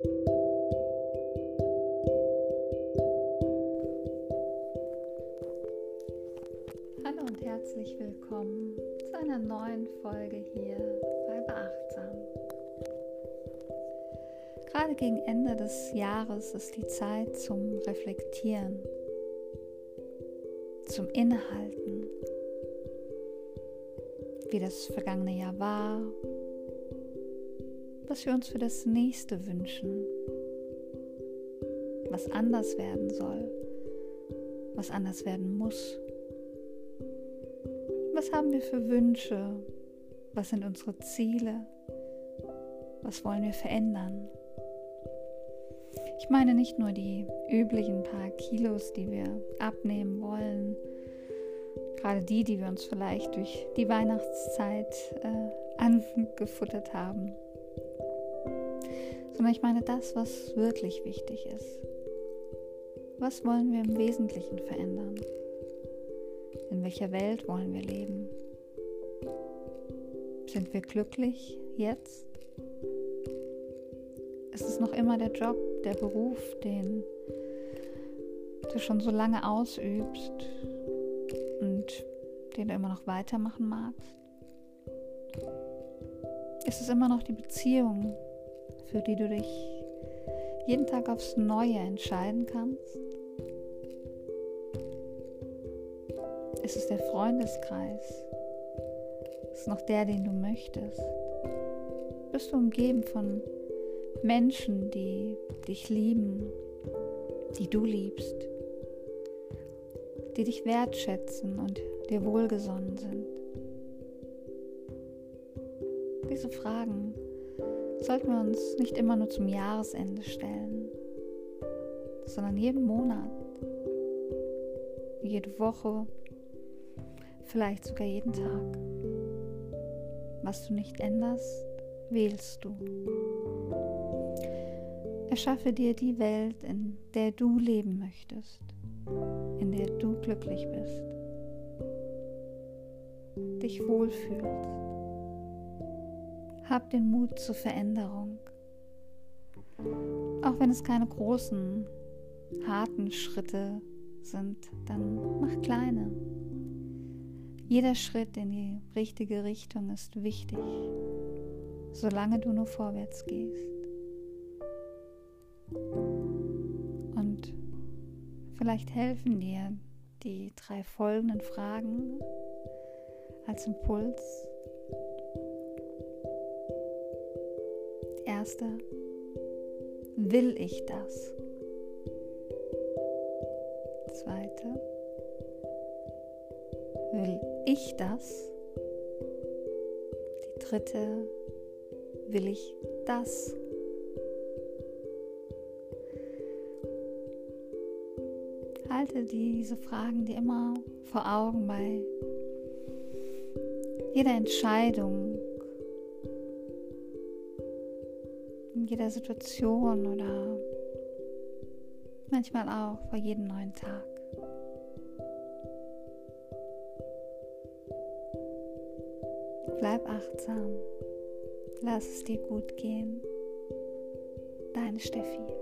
Hallo und herzlich willkommen zu einer neuen Folge hier bei Beachtsam. Gerade gegen Ende des Jahres ist die Zeit zum Reflektieren, zum Innehalten, wie das vergangene Jahr war, was wir uns für das nächste wünschen, was anders werden soll, was anders werden muss. Was haben wir für Wünsche? Was sind unsere Ziele? Was wollen wir verändern? Ich meine nicht nur die üblichen paar Kilos, die wir abnehmen wollen, gerade die, die wir uns vielleicht durch die Weihnachtszeit äh, angefuttert haben, sondern ich meine das, was wirklich wichtig ist. Was wollen wir im Wesentlichen verändern? In welcher Welt wollen wir leben? Sind wir glücklich jetzt? Ist es noch immer der Job, der Beruf, den du schon so lange ausübst und den du immer noch weitermachen magst? Ist es immer noch die Beziehung, für die du dich jeden Tag aufs Neue entscheiden kannst? Ist es der Freundeskreis? Ist es noch der, den du möchtest? Bist du umgeben von Menschen, die dich lieben, die du liebst, die dich wertschätzen und dir wohlgesonnen sind? Diese Fragen sollten wir uns nicht immer nur zum Jahresende stellen, sondern jeden Monat, jede Woche, vielleicht sogar jeden Tag. Was du nicht änderst, wählst du. Erschaffe dir die Welt, in der du leben möchtest, in der du glücklich bist, dich wohlfühlst. Hab den Mut zur Veränderung. Auch wenn es keine großen, harten Schritte sind, dann mach kleine. Jeder Schritt in die richtige Richtung ist wichtig, solange du nur vorwärts gehst. Und vielleicht helfen dir die drei folgenden Fragen als Impuls erste, will ich das? Zweite, will ich das? Die dritte, will ich das? Halte diese Fragen dir immer vor Augen bei jeder Entscheidung, jeder Situation oder manchmal auch vor jedem neuen Tag. Bleib achtsam, lass es dir gut gehen. Deine Steffi.